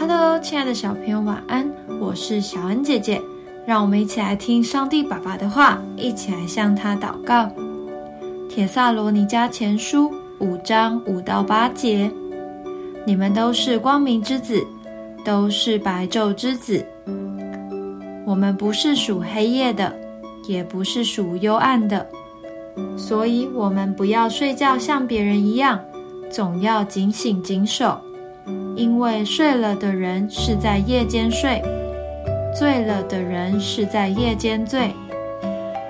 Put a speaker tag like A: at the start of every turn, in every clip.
A: Hello，亲爱的小朋友，晚安！我是小恩姐姐，让我们一起来听上帝爸爸的话，一起来向他祷告。铁萨罗尼迦前书五章五到八节：你们都是光明之子，都是白昼之子。我们不是属黑夜的，也不是属幽暗的，所以我们不要睡觉像别人一样，总要警醒警守。因为睡了的人是在夜间睡，醉了的人是在夜间醉。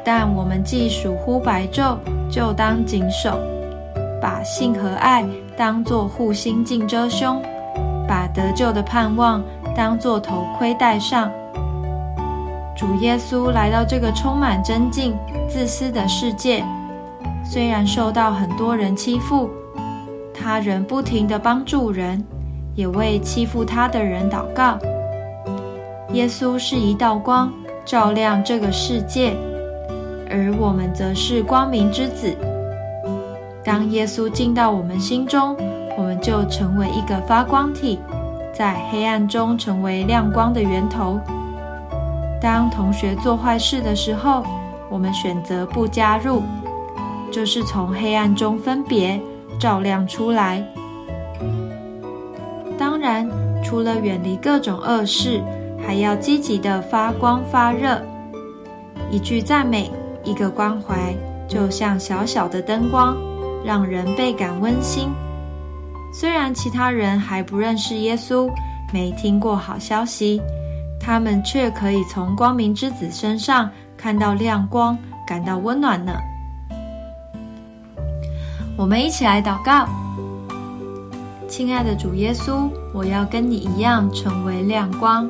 A: 但我们既属乎白昼，就当谨守，把性和爱当作护心镜遮胸，把得救的盼望当作头盔戴上。主耶稣来到这个充满真境、自私的世界，虽然受到很多人欺负，他仍不停地帮助人。也为欺负他的人祷告。耶稣是一道光，照亮这个世界，而我们则是光明之子。当耶稣进到我们心中，我们就成为一个发光体，在黑暗中成为亮光的源头。当同学做坏事的时候，我们选择不加入，就是从黑暗中分别照亮出来。除了远离各种恶事，还要积极的发光发热。一句赞美，一个关怀，就像小小的灯光，让人倍感温馨。虽然其他人还不认识耶稣，没听过好消息，他们却可以从光明之子身上看到亮光，感到温暖呢。我们一起来祷告。亲爱的主耶稣，我要跟你一样成为亮光，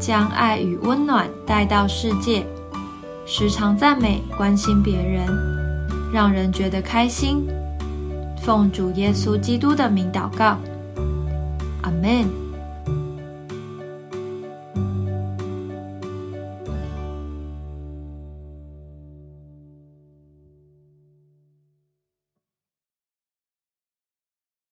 A: 将爱与温暖带到世界，时常赞美、关心别人，让人觉得开心。奉主耶稣基督的名祷告，阿门。